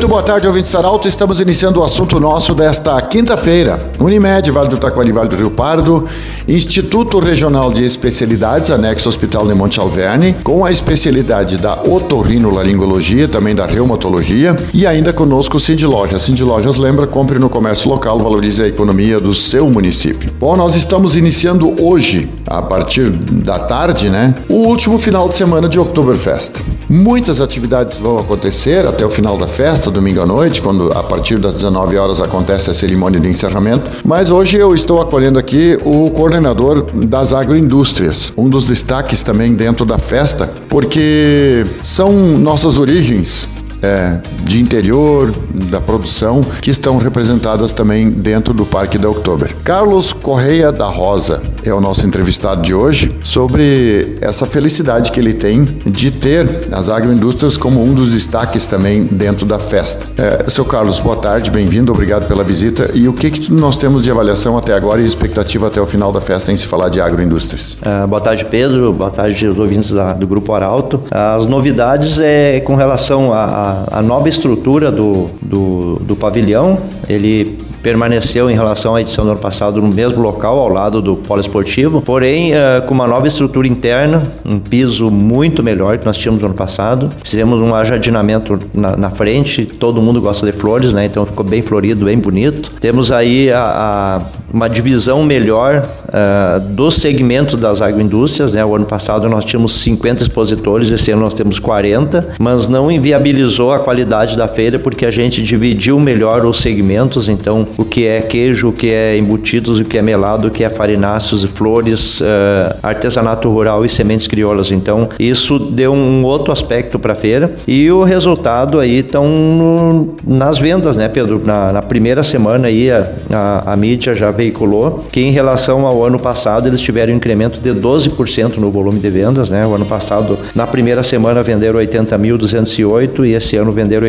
Muito boa tarde, ouvinte Saralto. Estamos iniciando o assunto nosso desta quinta-feira. Unimed, Vale do Taquari, Vale do Rio Pardo, Instituto Regional de Especialidades, anexo Hospital de Monte Alverne, com a especialidade da otorrinolaringologia, também da reumatologia, e ainda conosco o Cindy Lojas. Cindy Lojas lembra, compre no comércio local, valorize a economia do seu município. Bom, nós estamos iniciando hoje, a partir da tarde, né, o último final de semana de Oktoberfest. Muitas atividades vão acontecer até o final da festa, festa domingo à noite, quando a partir das 19 horas acontece a cerimônia de encerramento. Mas hoje eu estou acolhendo aqui o coordenador das agroindústrias, um dos destaques também dentro da festa, porque são nossas origens é, de interior, da produção, que estão representadas também dentro do Parque da Oktober. Carlos Correia da Rosa é o nosso entrevistado de hoje sobre essa felicidade que ele tem de ter as agroindústrias como um dos destaques também dentro da festa. É, seu Carlos, boa tarde, bem-vindo, obrigado pela visita. E o que, que nós temos de avaliação até agora e expectativa até o final da festa em se falar de agroindústrias? Uh, boa tarde, Pedro. Boa tarde aos ouvintes da, do Grupo Arauto. As novidades é com relação à nova estrutura do, do, do pavilhão. Ele permaneceu em relação à edição do ano passado no mesmo local, ao lado do polo esportivo, porém uh, com uma nova estrutura interna, um piso muito melhor que nós tínhamos no ano passado. Fizemos um ajardinamento na, na frente, todo mundo gosta de flores, né? Então ficou bem florido, bem bonito. Temos aí a, a, uma divisão melhor uh, do segmento das agroindústrias, né? O ano passado nós tínhamos 50 expositores, esse ano nós temos 40, mas não inviabilizou a qualidade da feira porque a gente dividiu melhor os segmentos, então o que é queijo, o que é embutidos, o que é melado, o que é farináceos, flores, uh, artesanato rural e sementes crioulas. Então, isso deu um outro aspecto para a feira e o resultado aí estão nas vendas, né, Pedro? Na, na primeira semana aí a, a, a, mídia já veiculou que em relação ao ano passado eles tiveram um incremento de 12% no volume de vendas, né? O ano passado, na primeira semana, venderam 80.208 e esse ano venderam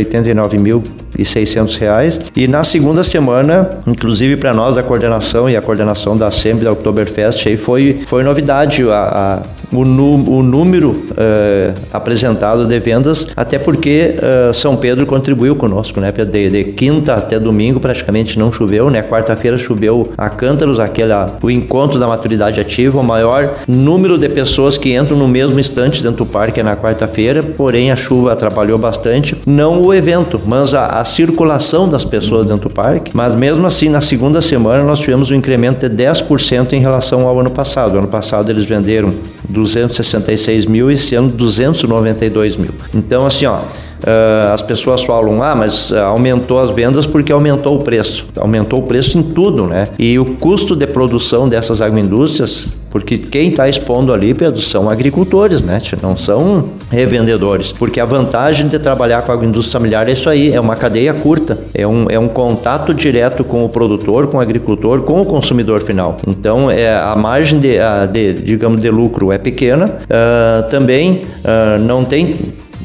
89.600 reais. E na segunda semana inclusive para nós da coordenação e a coordenação da Assembly da Oktoberfest, aí foi, foi novidade a, a o, o, número uh, apresentado de vendas, até porque uh, São Pedro contribuiu conosco, né? De, de, quinta até domingo praticamente não choveu, né? Quarta-feira choveu a cântaros, aquela, o encontro da maturidade ativa, o maior número de pessoas que entram no mesmo instante dentro do parque é na quarta-feira, porém a chuva atrapalhou bastante, não o evento, mas a, a circulação das pessoas dentro do parque, mas mesmo assim, na segunda semana, nós tivemos um incremento de 10% em relação ao ano passado. Ano passado eles venderam 266 mil e esse ano 292 mil. Então, assim, ó, Uh, as pessoas falam, ah, mas aumentou as vendas porque aumentou o preço. Aumentou o preço em tudo, né? E o custo de produção dessas agroindústrias, porque quem está expondo ali, Pedro, são agricultores, né? Não são revendedores. Porque a vantagem de trabalhar com a agroindústria familiar é isso aí, é uma cadeia curta, é um, é um contato direto com o produtor, com o agricultor, com o consumidor final. Então, é, a margem de, de digamos, de lucro é pequena, uh, também uh, não tem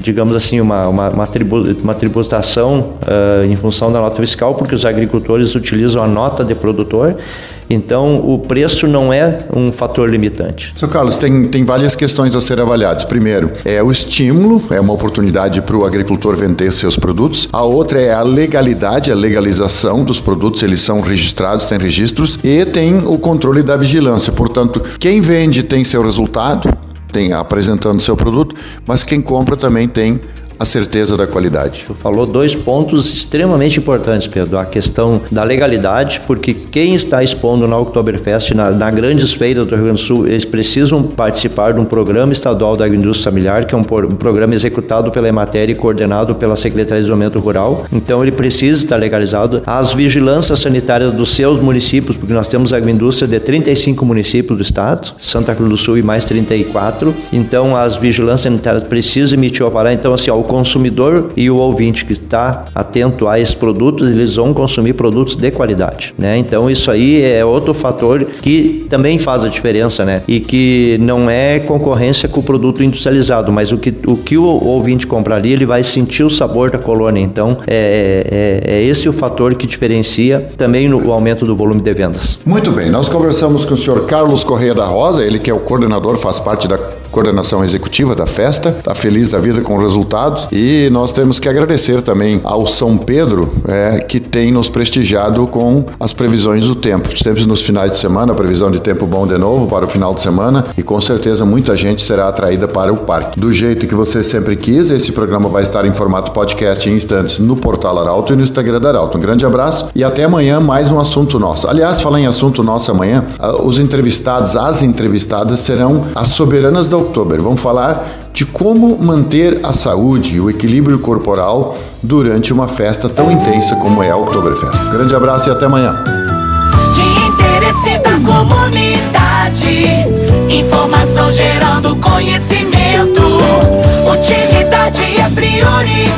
digamos assim, uma, uma, uma, tribu, uma tributação uh, em função da nota fiscal, porque os agricultores utilizam a nota de produtor. Então, o preço não é um fator limitante. Seu Carlos, tem, tem várias questões a ser avaliadas. Primeiro, é o estímulo, é uma oportunidade para o agricultor vender seus produtos. A outra é a legalidade, a legalização dos produtos, eles são registrados, têm registros. E tem o controle da vigilância. Portanto, quem vende tem seu resultado, tem apresentando seu produto, mas quem compra também tem a certeza da qualidade. Tu falou dois pontos extremamente importantes, Pedro. A questão da legalidade, porque quem está expondo na Oktoberfest, na, na grandes feiras do Rio Grande do Sul, eles precisam participar de um programa estadual da agroindústria familiar, que é um, um programa executado pela Emater e coordenado pela Secretaria de Desenvolvimento Rural. Então ele precisa estar legalizado. As vigilâncias sanitárias dos seus municípios, porque nós temos agroindústria de 35 municípios do estado, Santa Cruz do Sul e mais 34. Então as vigilâncias sanitárias precisam emitir o alvará. Então assim, ó, consumidor e o ouvinte que está atento a esses produtos, eles vão consumir produtos de qualidade, né? Então isso aí é outro fator que também faz a diferença, né? E que não é concorrência com o produto industrializado, mas o que o, que o ouvinte comprar ali, ele vai sentir o sabor da colônia. Então é, é, é esse o fator que diferencia também no, o aumento do volume de vendas. Muito bem, nós conversamos com o senhor Carlos Correia da Rosa, ele que é o coordenador, faz parte da coordenação executiva da festa, está feliz da vida com o resultado e nós temos que agradecer também ao São Pedro é, que tem nos prestigiado com as previsões do tempo. Sempre nos finais de semana, previsão de tempo bom de novo para o final de semana e com certeza muita gente será atraída para o parque. Do jeito que você sempre quis, esse programa vai estar em formato podcast em instantes no portal Arauto e no Instagram da Arauto. Um grande abraço e até amanhã mais um assunto nosso. Aliás, falar em assunto nosso amanhã, ah, os entrevistados, as entrevistadas serão as soberanas da Oktober. Vamos falar de como manter a saúde e o equilíbrio corporal durante uma festa tão intensa como é a Oktoberfest. Grande abraço e até amanhã. De interesse da comunidade, informação gerando conhecimento, utilidade é prioridade.